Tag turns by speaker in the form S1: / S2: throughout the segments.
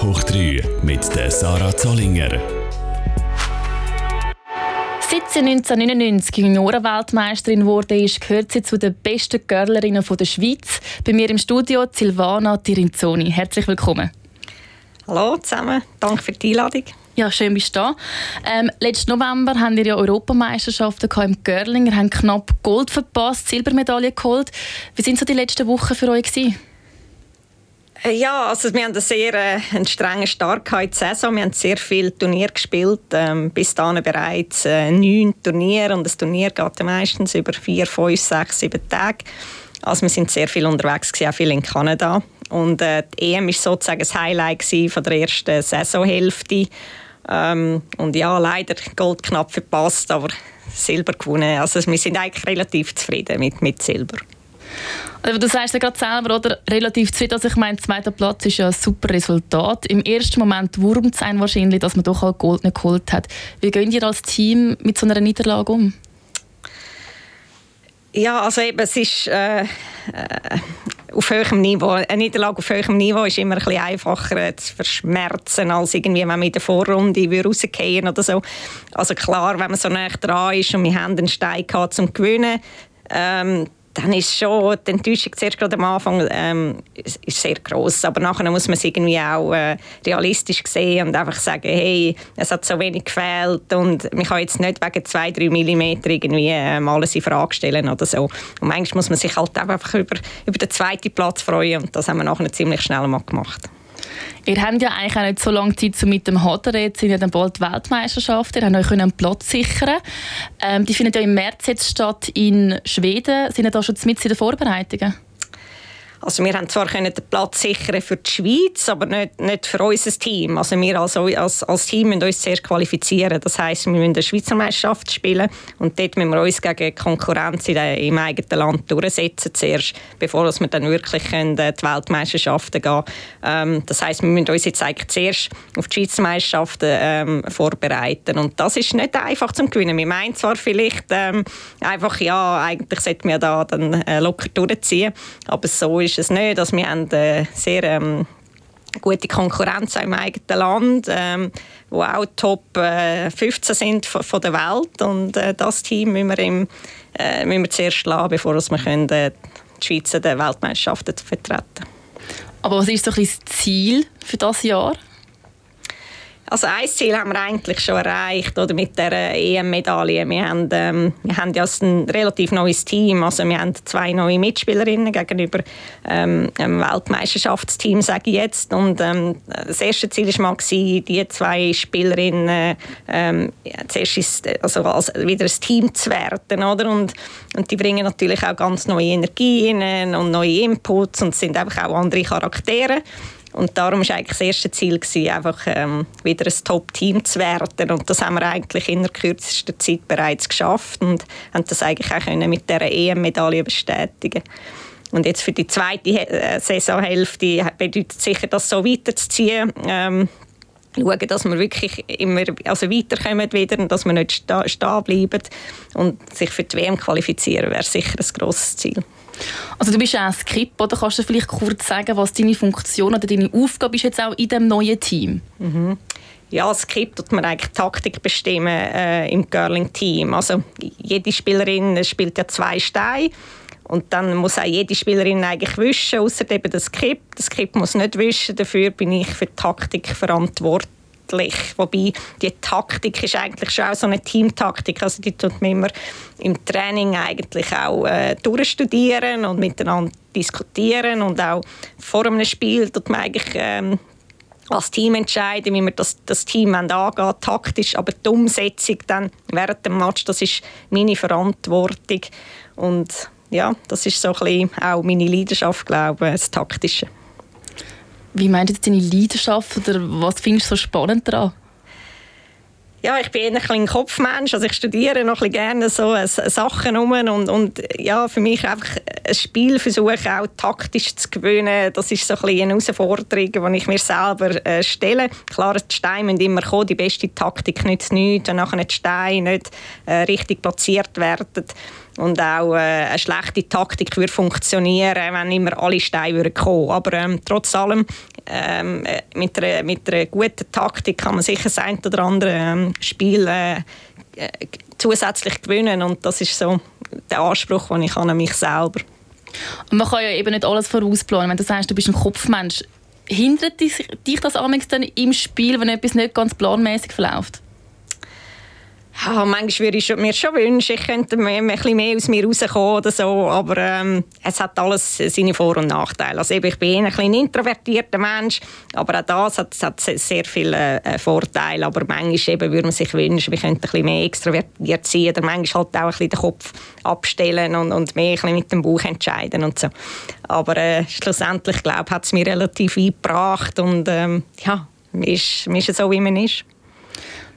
S1: Top hoch 3 mit der Sarah Zollinger.
S2: Seit sie 1999 Juniorenweltmeisterin wurde, ist, gehört sie zu den besten Girlerinnen der Schweiz. Bei mir im Studio Silvana Tirinzoni. Herzlich willkommen.
S3: Hallo zusammen, danke für die Einladung.
S2: Ja, schön bist du da. Ähm, letzten November haben wir ja Europameisterschaften im Curling. Wir haben knapp Gold verpasst, Silbermedaille geholt. Wie sind so die letzten Wochen für euch gewesen?
S3: Äh, ja, also wir haben einen sehr äh, einen strengen Start in Saison. Wir haben sehr viele Turniere gespielt. Ähm, bis dahin bereits äh, neun Turniere. Und das Turnier geht meistens über vier, fünf, sechs, sieben Tage. Also wir sind sehr viel unterwegs, gewesen, auch viel in Kanada. Und äh, die EM war sozusagen das Highlight von der ersten Saisonhälfte. Ähm, und ja, leider Gold knapp verpasst, aber Silber gewonnen. Also wir sind eigentlich relativ zufrieden mit, mit Silber.
S2: Du sagst ja gerade selber, oder? relativ zufrieden. Also ich meine, der zweite Platz ist ja ein super Resultat. Im ersten Moment wurmt es einen wahrscheinlich, dass man doch auch Gold nicht geholt hat. Wie gehen ihr als Team mit so einer Niederlage um?
S3: Ja, also eben, es ist äh, äh, auf höherem Niveau. Eine Niederlage auf höherem Niveau ist immer ein bisschen einfacher zu verschmerzen, als irgendwie, wenn man in der Vorrunde rausgehen oder so. Also klar, wenn man so nah dran ist und wir haben einen Stein gehabt zum Gewinnen, ähm, dann ist schon die Enttäuschung zuerst gerade am Anfang ähm, ist, sehr groß, aber nachher muss man es irgendwie auch äh, realistisch sehen und einfach sagen, hey, es hat so wenig gefehlt und man kann jetzt nicht wegen zwei, drei Millimeter irgendwie ähm, alles in Frage stellen oder so. Und manchmal muss man sich halt einfach über, über den zweiten Platz freuen und das haben wir nachher ziemlich schnell mal gemacht.
S2: Ihr habt ja eigentlich auch nicht so lange Zeit, um mit dem Hadern, jetzt sind ja dann bald Weltmeisterschaft, ihr habt euch einen Platz sichern ähm, Die findet ja im März jetzt statt in Schweden. Sind ihr da schon mit in den Vorbereitungen?
S3: Also wir haben zwar können den Platz sichern für die Schweiz, aber nicht, nicht für unser Team. Also wir als, als, als Team müssen uns zuerst qualifizieren. Das heisst, wir müssen eine Schweizer Meisterschaft spielen und dort müssen wir uns gegen Konkurrenz in der, im eigenen Land durchsetzen zuerst, bevor wir dann wirklich können, äh, die Weltmeisterschaften gehen ähm, Das heisst, wir müssen uns jetzt eigentlich zuerst auf die Schweizer Meisterschaften ähm, vorbereiten und das ist nicht einfach zum Gewinnen. Wir meinen zwar vielleicht ähm, einfach, ja, eigentlich sollten wir da dann äh, locker durchziehen, aber so ist ist es nicht. Also wir haben eine sehr ähm, gute Konkurrenz im eigenen Land, ähm, wo auch Top äh, 15 sind von, von, der Welt und äh, das Team müssen wir, im, äh, müssen wir zuerst schlagen, bevor wir können, äh, die Schweiz in Weltmeisterschaften vertreten
S2: Aber was ist so ein das Ziel für das Jahr?
S3: Also ein Ziel haben wir eigentlich schon erreicht oder mit der EM-Medaille. Wir haben, ähm, wir haben ja ein relativ neues Team. Also wir haben zwei neue Mitspielerinnen gegenüber ähm, einem Weltmeisterschaftsteam, sage ich jetzt. Und ähm, das erste Ziel war mal, die zwei Spielerinnen ähm, ja, zuerst ist, also als, wieder ein Team zu werden. Oder? Und, und die bringen natürlich auch ganz neue Energien und neue Inputs und sind einfach auch andere Charaktere. Und darum war eigentlich das erste Ziel, gewesen, einfach ähm, wieder ein Top-Team zu werden. Und das haben wir eigentlich in der kürzesten Zeit bereits geschafft und haben das eigentlich auch können mit der EM-Medaille bestätigen und jetzt für die zweite äh, Saisonhälfte bedeutet sicher, das so weiterzuziehen. Ähm, schauen, dass wir wirklich immer also weiterkommen wieder und dass wir nicht stehen bleiben und sich für die WM qualifizieren, wäre sicher ein grosses Ziel.
S2: Also du bist ja ein Skip, oder kannst du vielleicht kurz sagen, was deine Funktion oder deine Aufgabe ist jetzt auch in dem neuen Team?
S3: Mhm. Ja, als Skip tut man eigentlich Taktik bestimmen äh, im Curling-Team. Also jede Spielerin spielt ja zwei Steine und dann muss auch jede Spielerin eigentlich wischen, außer eben das Skip. Das Skip muss nicht wischen, dafür bin ich für die Taktik verantwortlich sportlich. Wobei die Taktik ist eigentlich schon auch so eine Teamtaktik. Also die tut man immer im Training eigentlich auch äh, durchstudieren und miteinander diskutieren und auch vor einem Spiel tut man eigentlich ähm, als Team entscheiden, wie wir das, das Team angehen taktisch, aber die Umsetzung dann während dem Match, das ist meine Verantwortung und ja, das ist so ein bisschen auch meine Leidenschaft, glaube ich, das Taktische.
S2: Wie meinst du jetzt deine Leidenschaft oder was findest du so spannend daran?
S3: Ja, ich bin eher ein Kopfmensch, also ich studiere noch ein gerne so äh, Sachen um und, und ja, für mich einfach ein Spiel versuchen, auch taktisch zu gewöhnen, das ist so ein eine Herausforderung, die ich mir selber äh, stelle. Klar, die Steine müssen immer kommen, die beste Taktik nützt nichts, wenn nachher die Steine nicht äh, richtig platziert werden und auch äh, eine schlechte Taktik würde funktionieren, wenn immer alle Steine würden kommen. Aber ähm, trotz allem ähm, mit, einer, mit einer guten Taktik kann man sicher das ein oder andere ähm, Spiel äh, äh, zusätzlich gewinnen und das ist so der Anspruch, den ich an mich selber.
S2: Und man kann ja eben nicht alles vorausplanen. Wenn du sagst, du bist ein Kopfmensch, hindert dich, dich das dann im Spiel, wenn etwas nicht ganz planmäßig verläuft?
S3: Ja, manchmal würde ich mir schon wünschen, ich könnte mehr, ein bisschen mehr aus mir rauskommen oder so, aber ähm, es hat alles seine Vor- und Nachteile. Also eben, ich bin ein, ein introvertierter Mensch, aber auch das hat, hat sehr viele äh, Vorteile. Aber manchmal eben würde man sich wünschen, wir könnten ein bisschen mehr extrovertiert sein oder manchmal halt auch ein bisschen den Kopf abstellen und, und mehr ein bisschen mit dem Bauch entscheiden und so. Aber äh, schlussendlich, glaube hat es mir relativ eingebracht und ähm, ja, man ist, man ist so, wie man ist.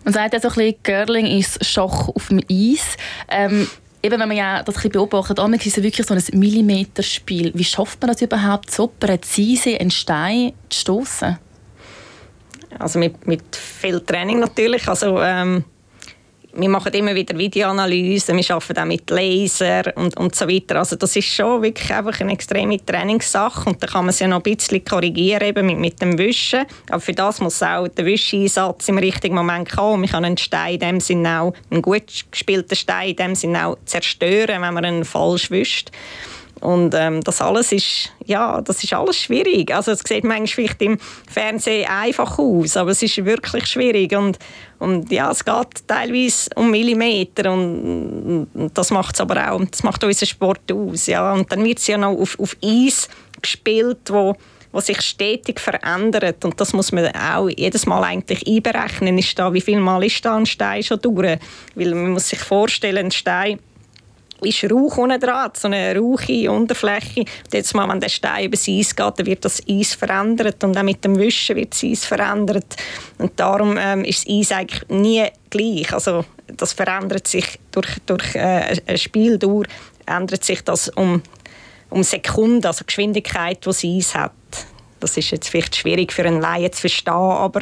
S2: Man sagt ja so ein bisschen, Girling ist Schach auf dem Eis. Ähm, eben, wenn man ja das ein bisschen beobachtet, ist es wirklich so ein Millimeterspiel. Wie schafft man das überhaupt, so präzise einen Stein zu stoßen?
S3: Also mit, mit viel Training natürlich. Also, ähm, wir machen immer wieder Videoanalysen, wir arbeiten auch mit Laser und, und so weiter. Also das ist schon wirklich einfach eine extreme Trainingssache und da kann man es ja noch ein bisschen korrigieren eben mit, mit dem Wischen. Aber für das muss auch der Wischeinsatz im richtigen Moment kommen. Man kann einen Stein in dem Sinne auch, einen gut gespielten Stein in dem Sinne auch zerstören, wenn man ihn falsch wischt. Und ähm, das alles ist, ja, das ist alles schwierig. Also es sieht manchmal vielleicht im Fernsehen einfach aus, aber es ist wirklich schwierig. Und, und ja, es geht teilweise um Millimeter und, das macht es aber auch, das macht unseren Sport aus. Ja. Und dann wird es ja noch auf, auf Eis gespielt, wo was sich stetig verändert und das muss man auch jedes Mal eigentlich einberechnen. Ist da, wie viel Mal ist da ein Stein schon durch? Weil man muss sich vorstellen, ein Stein ist Rauch unten dran, so eine rauchige Unterfläche. Und jetzt mal, wenn der Stein über das Eis geht, dann wird das Eis verändert und auch mit dem Wischen wird das Eis verändert. Und darum ähm, ist das Eis eigentlich nie gleich. Also das verändert sich durch, durch äh, eine Spieldauer, ändert sich das um, um Sekunden, also Geschwindigkeit, die das Eis hat. Das ist jetzt vielleicht schwierig für einen Laien zu verstehen, aber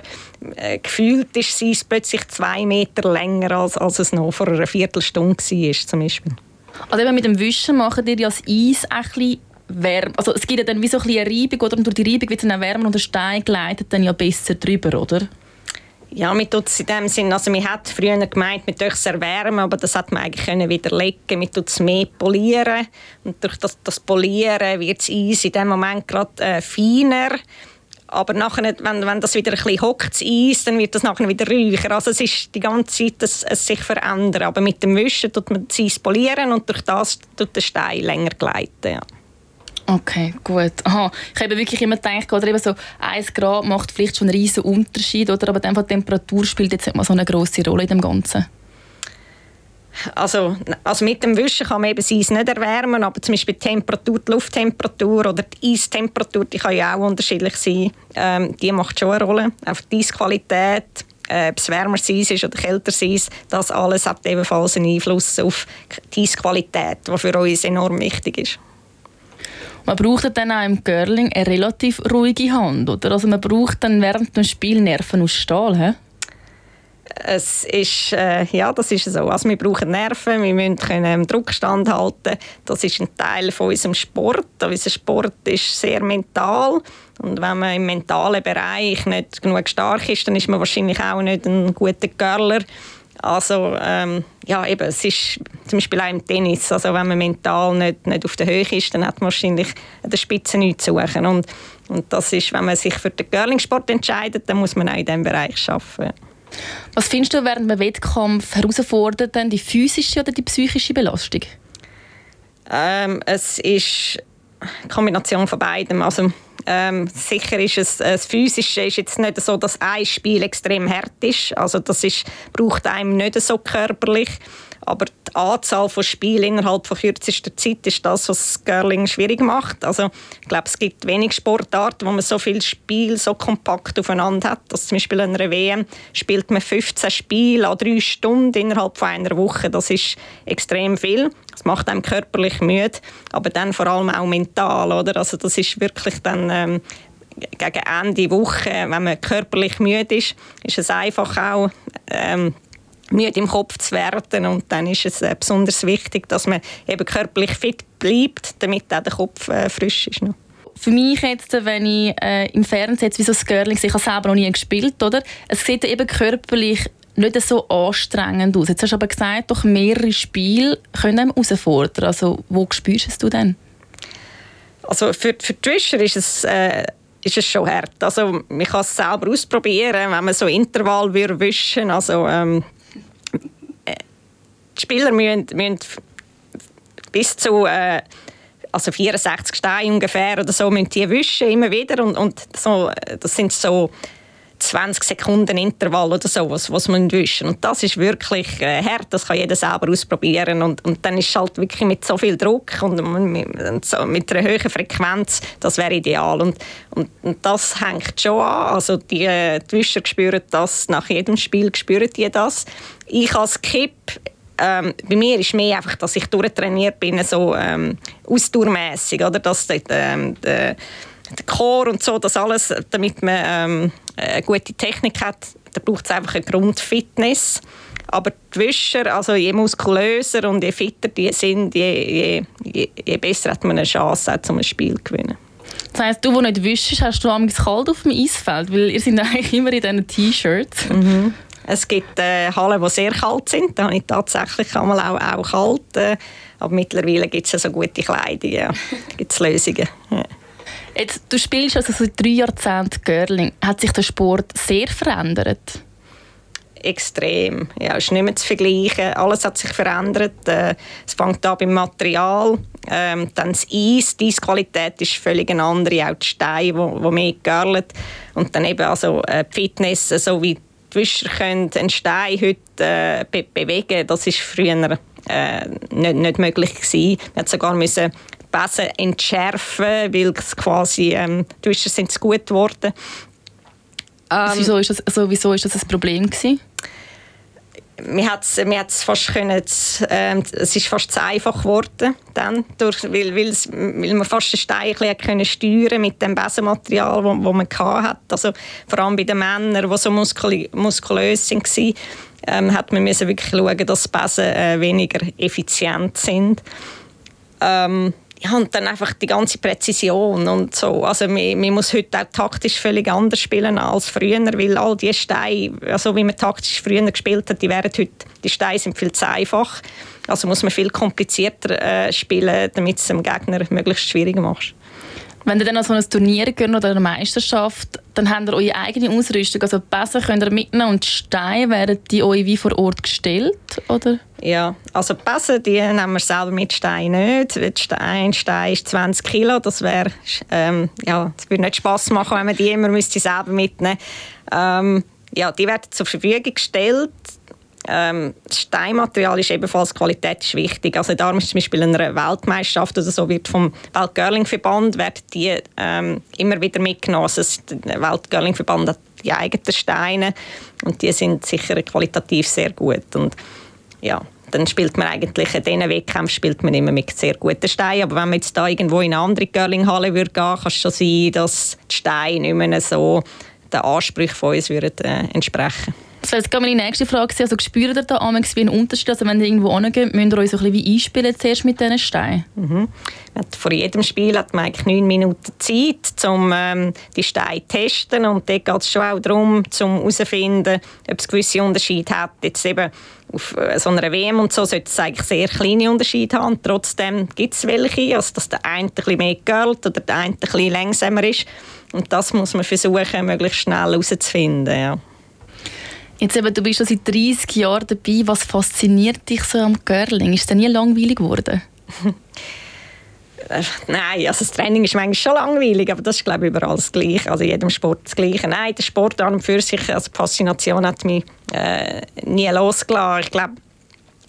S3: äh, gefühlt ist Eis plötzlich zwei Meter länger, als, als es noch vor einer Viertelstunde war, zum Beispiel.
S2: Also eben mit dem Wischen machen ihr ja das Eis ein wärmer. Also es gibt ja dann wie so ein eine Reibung oder durch die Reibung wird es dann wärmer und der Stein gleitet dann ja besser drüber, oder?
S3: Ja, man tut in dem Sinn, also man hat früher gemeint, man es erwärmen, aber das hat man eigentlich können widerlegen. Man tut es mehr polieren und durch das, das Polieren wird das Eis in dem Moment gerade äh, feiner aber nachher, wenn, wenn das wieder ein bisschen hockt, das dann wird das nachher wieder räucher. Also es ist die ganze Zeit es, es sich verändern. Aber mit dem Wischen tut man das Eis polieren und durch das tut der Stein länger gleiten. Ja.
S2: Okay, gut. Aha. Ich habe wirklich immer gedacht, oder eben so 1 Grad macht vielleicht schon einen riesen Unterschied, oder? aber die Temperatur spielt jetzt nicht mal so eine große Rolle in dem Ganzen.
S3: Also, also mit dem Wischen kann man eben das Eis nicht erwärmen, aber zum Beispiel die Temperatur, die Lufttemperatur oder die Eistemperatur, die kann ja auch unterschiedlich sein. Ähm, die macht schon eine Rolle. Auch die Eisqualität, äh, ob es wärmer Eis ist oder kälter Eis, das alles hat ebenfalls einen Einfluss auf die Eisqualität, die für uns enorm wichtig ist.
S2: Man braucht dann auch im Curling eine relativ ruhige Hand, oder? Also man braucht dann während dem Spiel Nerven aus Stahl, he?
S3: Es ist, äh, ja, das ist so. Also wir brauchen Nerven, wir müssen können Druck standhalten. Das ist ein Teil von unserem Sport. Unser Sport ist sehr mental. Und wenn man im mentalen Bereich nicht genug stark ist, dann ist man wahrscheinlich auch nicht ein guter Curler. Also ähm, ja, eben, es ist zum Beispiel auch im Tennis, also wenn man mental nicht, nicht auf der Höhe ist, dann hat man wahrscheinlich an der Spitze nichts zu suchen. Und, und das ist, wenn man sich für den Curling-Sport entscheidet, dann muss man auch in diesem Bereich arbeiten.
S2: Was findest du während einem Wettkampf herausfordert, denn die physische oder die psychische Belastung?
S3: Ähm, es ist eine Kombination von beidem. Also, ähm, sicher ist es, das Physische ist jetzt nicht so, dass ein Spiel extrem hart ist. Also das ist, braucht einem nicht so körperlich. Aber die Anzahl von Spielen innerhalb von kürzester Zeit ist das, was Girling schwierig macht. Also, ich glaube, es gibt wenig Sportarten, wo man so viele Spiele so kompakt aufeinander hat. Also, zum Beispiel in einer WM spielt man 15 Spiele an drei Stunden innerhalb von einer Woche. Das ist extrem viel. Das macht einem körperlich müde, aber dann vor allem auch mental. Oder? Also, das ist wirklich dann ähm, gegen Ende Woche, wenn man körperlich müde ist, ist es einfach auch ähm, müde im Kopf zu werden und dann ist es äh, besonders wichtig, dass man eben körperlich fit bleibt, damit auch der Kopf äh, frisch ist. Noch.
S2: Für mich jetzt, wenn ich äh, im Fernsehen wie so ein Girling, ich habe selber noch nie gespielt, oder? Es sieht eben körperlich nicht so anstrengend aus. Jetzt hast du aber gesagt, doch mehrere Spiele können einem herausfordern. Also wo spürst du denn?
S3: Also für, für die Wischer ist es, äh, ist es schon hart. Also man kann es selber ausprobieren, wenn man so Intervall wischen Also ähm, äh, die Spieler müssen, müssen bis zu äh, also 64 Steine ungefähr oder so müssen die wischen immer wieder und, und so, äh, das sind so 20 Sekunden Intervall oder so, was, was man wischen. Und das ist wirklich äh, hart, das kann jeder selber ausprobieren. Und, und dann ist halt wirklich mit so viel Druck und mit, so, mit einer hohen Frequenz, das wäre ideal. Und, und, und, das hängt schon an. Also die, äh, die Wischer spüren das, nach jedem Spiel spüren die das. Ich als Kipp ähm, bei mir ist mehr einfach, dass ich durchtrainiert bin, so ähm, ausdauermässig, oder? Dass ähm, die, der Chor und so, das alles, damit man ähm, eine gute Technik hat, da braucht es einfach eine Grundfitness. Aber die Wischer, also je muskulöser und je fitter die sind, je, je, je besser hat man eine Chance, auch, um ein Spiel zu gewinnen.
S2: Das heisst, du, der nicht wischst, hast du amigs kalt auf dem Eisfeld? Weil ihr seid eigentlich immer in diesen T-Shirts.
S3: Mhm. Es gibt äh, Hallen, die sehr kalt sind. Da habe ich tatsächlich auch, auch kalt. Äh, aber mittlerweile gibt es ja so gute Kleidung. Ja. Da gibt es Lösungen. Ja.
S2: Jetzt, du spielst also seit drei Jahrzehnten Girling. Hat sich der Sport sehr verändert?
S3: Extrem. Ja, es ist nicht mehr zu vergleichen. Alles hat sich verändert. Äh, es fängt an beim Material. Ähm, dann das Eis, die Eisqualität ist völlig eine andere. Auch die Steine, wo mehr girlen. Und dann eben also äh, die Fitness, so wie die Wischer können einen Stein heute äh, be bewegen. Das ist früher äh, nicht, nicht möglich gewesen. Man musste sogar müssen besser entschärfen, weil es quasi ähm, die Wischer sind gut geworden.
S2: Ähm, wieso ist das, also, wieso ist das ein Problem gewesen?
S3: Mir hat es fast können, ähm, es ist fast zu einfach geworden dann, durch, weil, weil, weil man fast den Stein ein können steuern mit dem Besenmaterial, wo man hat. Also vor allem bei den Männern, die so muskul muskulös waren, ähm, hat man müssen wirklich schauen, dass die Besen äh, weniger effizient sind. Ähm, ja, und dann einfach die ganze Präzision und so. Also man, man, muss heute auch taktisch völlig anders spielen als früher, weil all die Steine, also wie man taktisch früher gespielt hat, die wären heute, die Steine sind viel zu einfach. Also muss man viel komplizierter äh, spielen, damit es dem Gegner möglichst schwierig macht.
S2: Wenn ihr dann an so ein Turnier geht oder eine Meisterschaft, dann habt ihr eure eigene Ausrüstung. Also die Bässe könnt ihr mitnehmen und Steine werden die euch wie vor Ort gestellt, oder?
S3: Ja, also die Bässe die nehmen wir selber mit Stein nicht. Ein Stein ist 20 Kilo, das wäre, ähm, ja, das würde nicht Spass machen, wenn man die immer müsste selber mitnehmen ähm, ja, die werden zur Verfügung gestellt ähm, Steinmaterial ist ebenfalls Qualität ist wichtig. Also darum ist zum Beispiel eine Weltmeisterschaft oder so wird vom Weltgurlingverband werden die ähm, immer wieder mitgenommen. Also der Weltgurlingverband hat die eigenen Steine und die sind sicher qualitativ sehr gut und ja dann spielt man eigentlich in diesen Wettkämpfen spielt man immer mit sehr guten Steinen. Aber wenn man jetzt da irgendwo in eine andere Curlinghalle würde gehen, kann es schon sein, dass die Steine nicht mehr so den Ansprüchen von uns würden, äh, entsprechen
S2: das wäre meine nächste Frage. Also spürt ihr da amigs wie einen Unterschied? Also wenn ihr irgendwo hingeht, müsst ihr euch so ein bisschen wie einspielen zuerst mit diesen Steinen?
S3: Mhm. Vor jedem Spiel hat man eigentlich neun Minuten Zeit, um ähm, die Steine zu testen. Und dort geht es schon auch darum, um herauszufinden, ob es gewisse Unterschiede hat. Jetzt eben auf äh, so einer WM und so sollte es eigentlich sehr kleine Unterschiede haben. Trotzdem gibt es welche, also dass der eine ein bisschen mehr gilt oder der eine ein bisschen langsamer ist. Und das muss man versuchen, möglichst schnell herauszufinden. Ja.
S2: Jetzt eben, du bist schon seit 30 Jahren dabei. Was fasziniert dich so am Curling? Ist es nie langweilig geworden?
S3: Nein, also das Training ist manchmal schon langweilig, aber das ist glaube ich überall das Gleiche, also in jedem Sport das Gleiche. Nein, der Sport an und für sich, also die Faszination hat mich äh, nie losgelassen. Ich glaube,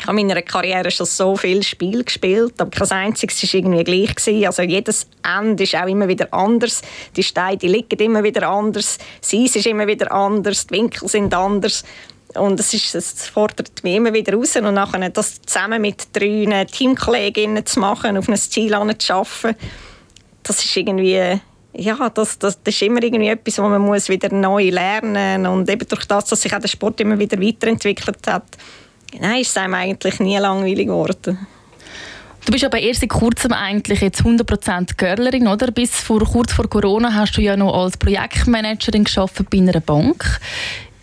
S3: ich habe in meiner Karriere schon so viele Spiele gespielt, aber kein einziges war irgendwie gleich. Also jedes Ende ist auch immer wieder anders. Die Steine liegen immer wieder anders. Das Eis ist immer wieder anders. Die Winkel sind anders. Und es, ist, es fordert mich immer wieder raus. Und nachher das zusammen mit drei Teamkolleginnen zu machen, auf ein Ziel zu arbeiten, das ist irgendwie ja, das, das, das ist immer irgendwie etwas, was man muss wieder neu lernen muss. Und eben durch das, dass sich auch der Sport immer wieder weiterentwickelt hat, nein, ist es einem eigentlich nie langweilig geworden.
S2: Du bist aber erst seit kurzem eigentlich jetzt 100% Girlerin, oder? Bis vor, kurz vor Corona hast du ja noch als Projektmanagerin geschafft bei einer Bank.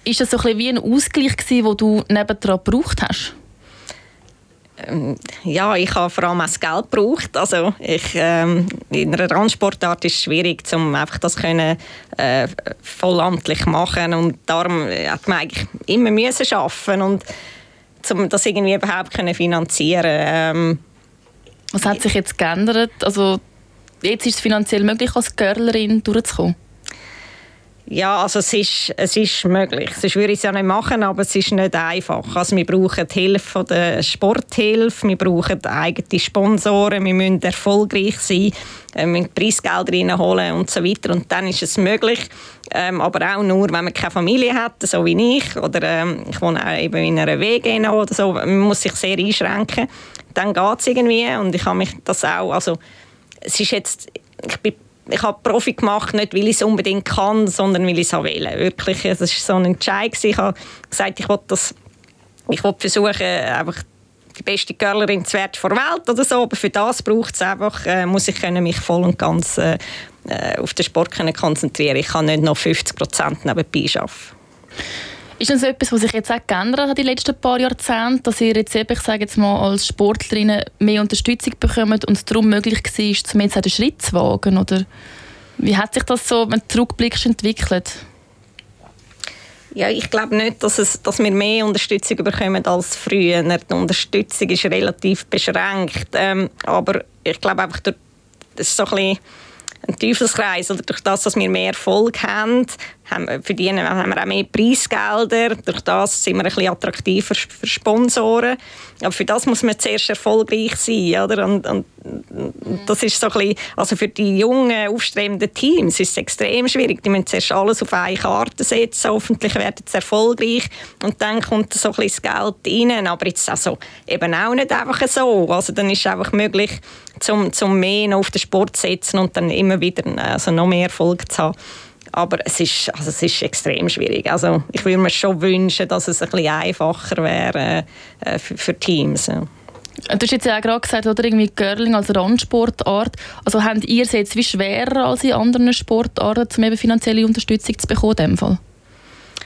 S2: Ist das so ein wie ein Ausgleich gewesen, den du nebendran gebraucht hast?
S3: Ähm, ja, ich habe vor allem auch das Geld gebraucht. Also ich, ähm, in einer Randsportart ist es schwierig, um einfach das können, äh, vollamtlich machen und darum hat man eigentlich immer müssen arbeiten und um das irgendwie überhaupt können finanzieren. Ähm,
S2: Was hat sich jetzt geändert? Also jetzt ist es finanziell möglich, als Girlerin durchzukommen?
S3: Ja, also es ist, es ist möglich. Sonst würde ich es ja nicht machen, aber es ist nicht einfach. Also wir brauchen die Hilfe von der Sporthilfe, wir brauchen eigene Sponsoren, wir müssen erfolgreich sein, äh, wir müssen Preisgelder reinholen und so weiter. Und dann ist es möglich, ähm, aber auch nur, wenn man keine Familie hat, so wie ich, oder ähm, ich wohne auch eben in einer WG oder so, man muss sich sehr einschränken. Dann geht es irgendwie und ich habe mich das auch, also es ist jetzt, ich bin ich habe Profi gemacht, nicht weil ich es unbedingt kann, sondern weil ich es will. Wirklich, es war so ein Entscheid. Ich habe gesagt, ich will das, ich will versuchen, einfach die beste Girlerin zu werden der Welt oder so, aber für das braucht es einfach, äh, muss ich können mich voll und ganz äh, äh auf den Sport können konzentrieren. Ich kann nicht noch 50 Prozent nebenbei arbeiten.
S2: Ist das etwas, was sich jetzt auch geändert hat in den letzten paar Jahrzehnten, dass ihr jetzt eben, ich sage jetzt mal, als Sportlerinnen mehr Unterstützung bekommt und es darum möglich war, zum jetzt auch den Schritt zu wagen? Oder wie hat sich das so, wenn du zurückblickst, entwickelt?
S3: Ja, ich glaube nicht, dass, es, dass wir mehr Unterstützung bekommen als früher. Die Unterstützung ist relativ beschränkt. Ähm, aber ich glaube einfach, das ist so ein ein Teufelskreis. Oder durch das, dass wir mehr Erfolg haben, haben, verdienen, haben wir auch mehr Preisgelder. Durch das sind wir ein bisschen attraktiver für Sponsoren. Aber für das muss man zuerst erfolgreich sein. Oder? Und, und, das ist so ein bisschen, also für die jungen, aufstrebenden Teams ist es extrem schwierig. Die müssen zuerst alles auf eine Karte setzen. Hoffentlich werden sie erfolgreich. Und dann kommt so ein bisschen das Geld rein. Aber jetzt also eben auch nicht einfach so. Also dann ist es einfach möglich, zum, zum mehr auf den Sport zu setzen und dann immer wieder also noch mehr Erfolg zu haben. Aber es ist, also es ist extrem schwierig. Also ich würde mir schon wünschen, dass es ein bisschen einfacher wäre äh, für, für, Teams. Ja.
S2: Du hast jetzt ja auch gerade gesagt, oder irgendwie Curling als Randsportart. Also habt ihr es jetzt wie schwerer als in anderen Sportarten, um eben finanzielle Unterstützung zu bekommen in dem Fall?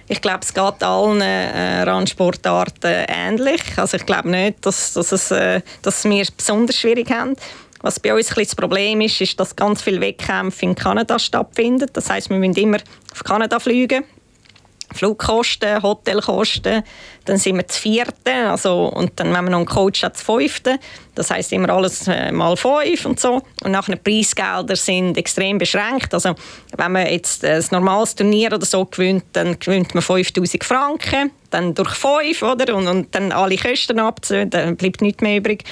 S3: Ich glaube, es geht allen äh, Randsportarten ähnlich. Also ich glaube nicht, dass, dass, es, äh, dass wir es besonders schwierig haben. Was bei uns ein das Problem ist, ist, dass ganz viele Wettkämpfe in Kanada stattfinden. Das heißt, wir müssen immer auf Kanada fliegen. Flugkosten, Hotelkosten, dann sind wir zu vierten, also, und dann, wenn man noch einen Coach zu fünften. Das heißt immer alles äh, mal fünf und so. Und nachher Preisgelder sind extrem beschränkt. Also, wenn man jetzt ein normales Turnier oder so gewinnt, dann gewinnt man 5000 Franken dann durch fünf, oder? Und, und dann alle Kosten abziehen, dann bleibt nichts mehr übrig.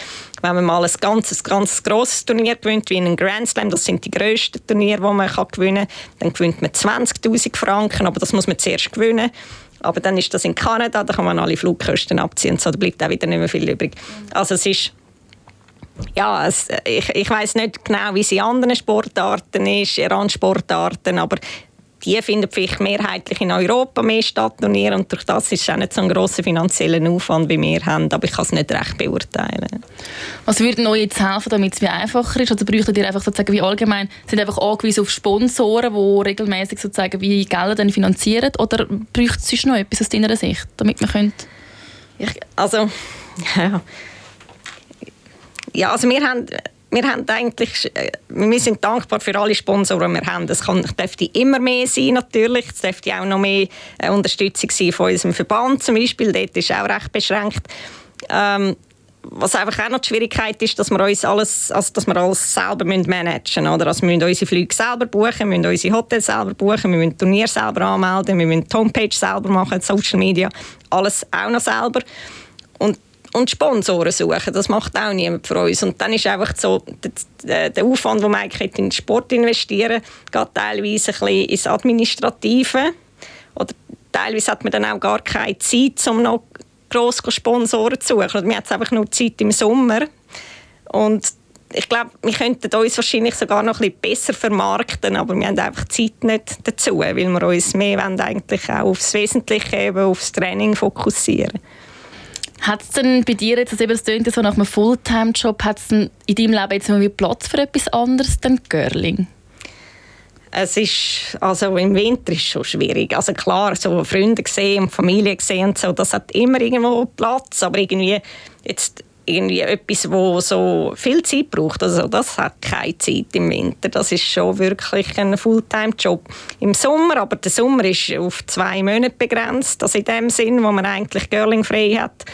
S3: Wenn man mal ein ganzes, ganz grosses Turnier gewinnt, wie einen Grand Slam, das sind die grössten Turniere, die man kann gewinnen kann, dann gewinnt man 20'000 Franken, aber das muss man zuerst gewinnen. Aber dann ist das in Kanada, da kann man alle Flugkosten abziehen, so da bleibt auch wieder nicht mehr viel übrig. Also es ist ja, es, ich, ich weiß nicht genau, wie es in anderen Sportarten ist, in Randsportarten, aber die finden vielleicht mehrheitlich in Europa mehr statt und durch das ist es auch nicht so ein grosser finanzieller Aufwand, wie wir haben, aber ich kann es nicht recht beurteilen.
S2: Was würde euch jetzt helfen, damit es wie einfacher ist? Oder bräuchtet ihr einfach sozusagen wie allgemein, sind einfach angewiesen auf Sponsoren, die regelmäßig sozusagen wie Gelder dann finanzieren? Oder bräuchte es noch etwas aus deiner Sicht, damit man könnte?
S3: Ich, also, ja. ja, also wir haben wir haben eigentlich, äh, wir sind dankbar für alle Sponsoren, die wir haben. Es dürfte immer mehr sein, natürlich. Es dürfte auch noch mehr äh, Unterstützung sein von unserem Verband zum Beispiel. Dort ist auch recht beschränkt. Ähm, was einfach auch noch die Schwierigkeit ist, dass wir uns alles, also dass wir alles selber managen müssen. Also wir müssen unsere Flüge selber buchen, wir müssen unsere Hotels selber buchen, wir müssen Turnier selber anmelden, wir müssen die Homepage selber machen, Social Media, alles auch noch selber. Und und Sponsoren suchen. Das macht auch niemand für uns. Und dann ist einfach so, der, der Aufwand, den man eigentlich in den Sport investieren geht teilweise ein bisschen ins Administrative. Oder teilweise hat man dann auch gar keine Zeit, um noch grosse Sponsoren zu suchen. Wir haben einfach nur Zeit im Sommer. Und ich glaube, wir könnten uns wahrscheinlich sogar noch ein bisschen besser vermarkten, aber wir haben einfach Zeit nicht dazu, weil wir uns mehr wollen, eigentlich auch aufs Wesentliche, eben aufs Training fokussieren.
S2: Hat es denn bei dir jetzt, also das klingt so nach einem Fulltime-Job, hat es in deinem Leben jetzt mal Platz für etwas anderes denn Girling?
S3: Es ist, also im Winter ist es schon schwierig. Also klar, so Freunde gesehen und Familie gesehen und so, das hat immer irgendwo Platz, aber irgendwie jetzt irgendwie etwas, wo so viel Zeit braucht. Also das hat keine Zeit im Winter. Das ist schon wirklich ein Fulltime-Job. Im Sommer, aber der Sommer ist auf zwei Monate begrenzt. Also in dem Sinn, wo man eigentlich Girling frei hat,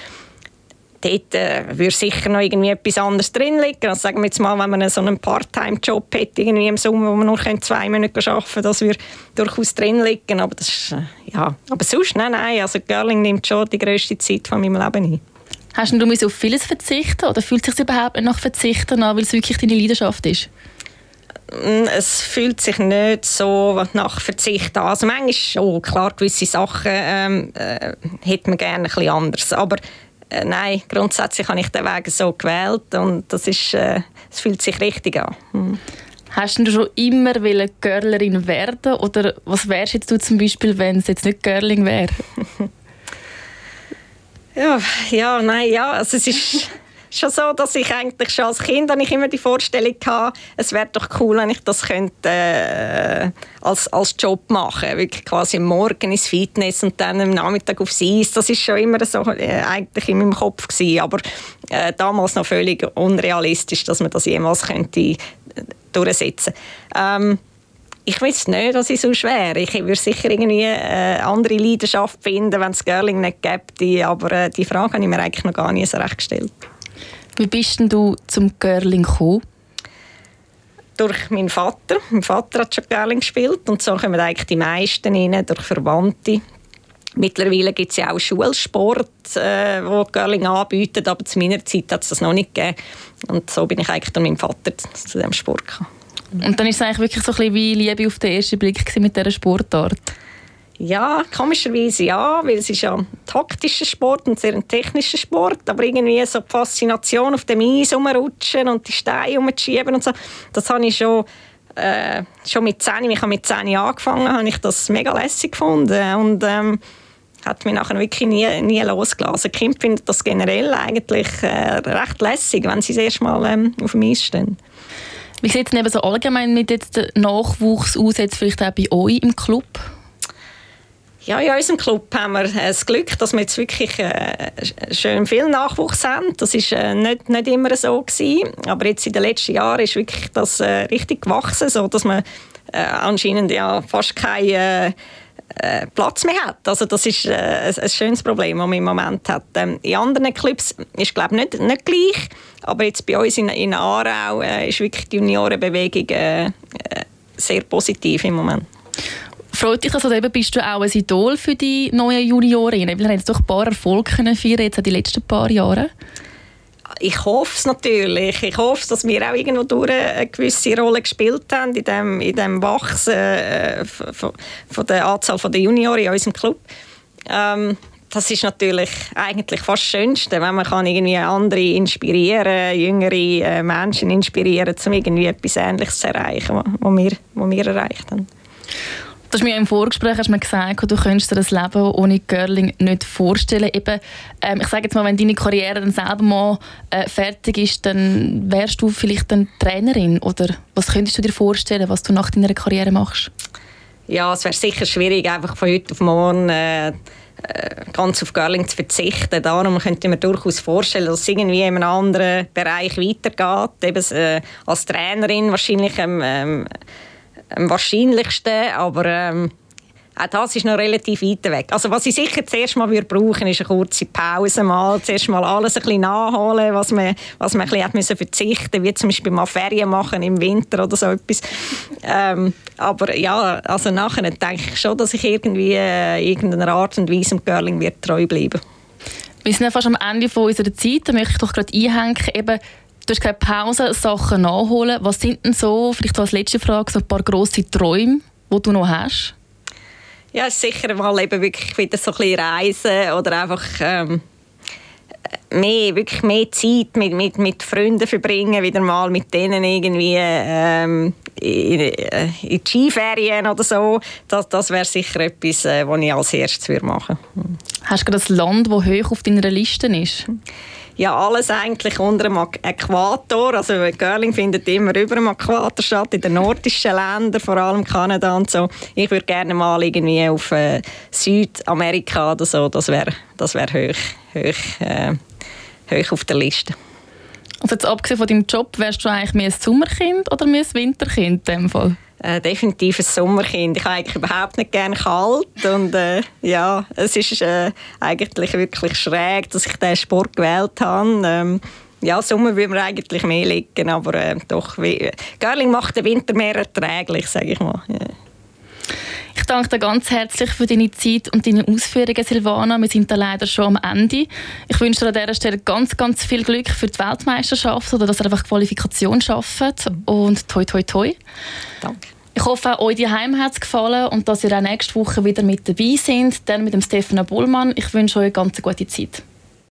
S3: dort äh, würde sicher noch irgendwie etwas anderes drin liegen. Also sagen wir jetzt mal, wenn man so einen Part-Time-Job hätte, irgendwie im Sommer, wo man nur zwei Monate arbeiten kann, das würde durchaus drin liegen. Aber, das ist, äh, ja. aber sonst, nein, nein, also Girling nimmt schon die grösste Zeit von meinem Leben ein.
S2: Hast du auf vieles verzichten oder fühlt es sich überhaupt nicht nach Verzichten an, weil es wirklich deine Leidenschaft ist?
S3: Mm, es fühlt sich nicht so nach Verzicht an. Also manchmal schon, klar, gewisse Sachen ähm, äh, hätte man gerne ein bisschen anders. Aber äh, nein, grundsätzlich habe ich den Weg so gewählt und das ist, äh, es fühlt sich richtig an. Hm.
S2: Hast du schon immer Girlerin werden oder was wärst jetzt du zum Beispiel, wenn es jetzt nicht Girling wäre?
S3: Ja, ja, nein, ja, also es ist schon so, dass ich eigentlich schon als Kind ich immer die Vorstellung hatte, es wäre doch cool, wenn ich das könnte äh, als, als Job machen, wirklich quasi Morgen ins Fitness und dann am Nachmittag aufs Eis. Das ist schon immer so äh, eigentlich in meinem Kopf gewesen, aber äh, damals noch völlig unrealistisch, dass man das jemals könnte äh, durchsetzen. Ähm, ich weiß nicht, dass ich so schwer. Ich würde sicher irgendwie äh, andere Leidenschaft finden, wenn es Girling nicht gäbe. Aber äh, die Frage habe ich mir eigentlich noch gar nicht so recht gestellt.
S2: Wie bist denn du zum Girling gekommen?
S3: Durch meinen Vater. Mein Vater hat schon Girling gespielt und so kommen eigentlich die meisten rein, durch Verwandte. Mittlerweile gibt es ja auch Schulsport, äh, wo Girling anbietet, aber zu meiner Zeit hat es das noch nicht gegeben. Und so bin ich eigentlich durch meinen Vater zu diesem Sport gekommen.
S2: Und dann ist es eigentlich wirklich so ein bisschen wie Liebe auf den ersten Blick mit dieser Sportart?
S3: Ja, komischerweise ja, weil es ist ja ein taktischer Sport und sehr ein technischer Sport, aber irgendwie so die Faszination auf dem Eis rumrutschen und die Steine rumschieben und so, das habe ich schon, äh, schon mit 10, ich habe mit 10 angefangen, habe ich das mega lässig gefunden und ähm, hat mich nachher wirklich nie, nie losgelassen. Also Kind findet das generell eigentlich äh, recht lässig, wenn sie das erste Mal ähm, auf dem Eis stehen.
S2: Wie sieht es denn so allgemein mit jetzt Nachwuchs aus, jetzt vielleicht auch bei euch im Club?
S3: Ja, in unserem Club haben wir das Glück, dass wir jetzt wirklich äh, schön viel Nachwuchs haben. Das war äh, nicht, nicht immer so gewesen, aber jetzt in den letzten Jahren ist wirklich das äh, richtig gewachsen, so dass man äh, anscheinend ja fast keine äh, Platz mehr hat. Also das ist äh, ein, schönes Problem, das man im Moment hat. Ähm, in anderen Clubs ist glaube nicht, nicht gleich, aber jetzt bei uns in, in Aarau äh, ist wirklich die Juniorenbewegung äh, äh, sehr positiv im Moment.
S2: Freut dich also, eben bist du auch ein Idol für die neuen Juniorinnen? Wir haben jetzt doch ein paar Erfolge feiern, jetzt in den letzten paar Jahren
S3: ich hoffe es natürlich. Ich hoffe, dass wir auch irgendwo durch eine gewisse Rolle gespielt haben in dem, in dem Wachsen äh, von, von, der Anzahl der Junioren in unserem Club. Ähm, das ist natürlich eigentlich fast das Schönste, wenn man kann irgendwie andere inspirieren, jüngere äh, Menschen inspirieren, um irgendwie etwas Ähnliches zu erreichen, was wir, was wir erreicht haben.
S2: Du hast mir im Vorgespräch hast mir gesagt, du könntest dir das Leben ohne Girling nicht vorstellen. Eben, ähm, ich sage jetzt mal, wenn deine Karriere dann selber mal äh, fertig ist, dann wärst du vielleicht dann Trainerin oder was könntest du dir vorstellen, was du nach deiner Karriere machst?
S3: Ja, es wäre sicher schwierig, einfach von heute auf morgen äh, äh ganz auf Girling zu verzichten. Darum könnte ich mir durchaus vorstellen, dass es irgendwie in einem anderen Bereich weitergeht. Eben, äh, als Trainerin wahrscheinlich ähm, ähm, am wahrscheinlichsten, aber ähm, auch das ist noch relativ weit weg. Also was ich sicher zuerst mal würde brauchen, ist eine kurze Pause mal, zuerst mal alles ein bisschen nachholen, was man, was man ein bisschen hat müssen verzichten wie zum Beispiel mal Ferien machen im Winter oder so etwas. Ähm, aber ja, also nachher denke ich schon, dass ich irgendwie äh, irgendeiner Art und Weise im Girling wird treu bleiben.
S2: Wir sind ja fast am Ende von unserer Zeit, da möchte ich doch gerade einhängen, eben Du hast keine Pause, Sachen nachholen. Was sind denn so, vielleicht als letzte Frage, so ein paar grosse Träume, die du noch hast?
S3: Ja, sicher mal eben wirklich wieder so ein bisschen reisen oder einfach ähm, mehr, wirklich mehr Zeit mit, mit, mit Freunden verbringen, wieder mal mit denen irgendwie ähm, in, in die Skiferien oder so. Das, das wäre sicher etwas, äh, was ich als erstes machen würde.
S2: Hast du das Land, das hoch auf deiner Liste ist?
S3: Ja alles eigentlich unter dem Äquator. Also Girling findet immer über dem Äquator statt, in den nordischen Ländern, vor allem Kanada und so. Ich würde gerne mal irgendwie auf äh, Südamerika oder so, das wäre das wär hoch, hoch, äh, hoch auf der Liste.
S2: Also jetzt abgesehen von deinem Job, wärst du eigentlich mehr ein Sommerkind oder mehr ein Winterkind in dem Fall?
S3: Äh, definitiv ein Sommerkind. Ich habe eigentlich überhaupt nicht gerne kalt und äh, ja, es ist äh, eigentlich wirklich schräg, dass ich diesen Sport gewählt habe. Ähm, ja, Sommer würde mir eigentlich mehr liegen, aber äh, doch, wie, Görling macht den Winter mehr erträglich, sage ich mal. Ja.
S2: Ich danke dir ganz herzlich für deine Zeit und deine Ausführungen, Silvana. Wir sind da leider schon am Ende. Ich wünsche dir an dieser Stelle ganz, ganz viel Glück für die Weltmeisterschaft oder dass ihr einfach Qualifikation schafft. Und toi, toi, toi.
S3: Danke.
S2: Ich hoffe, euch die Heim hat es gefallen und dass ihr auch nächste Woche wieder mit dabei seid, dann mit dem Stefan Bullmann. Ich wünsche euch eine ganz gute Zeit.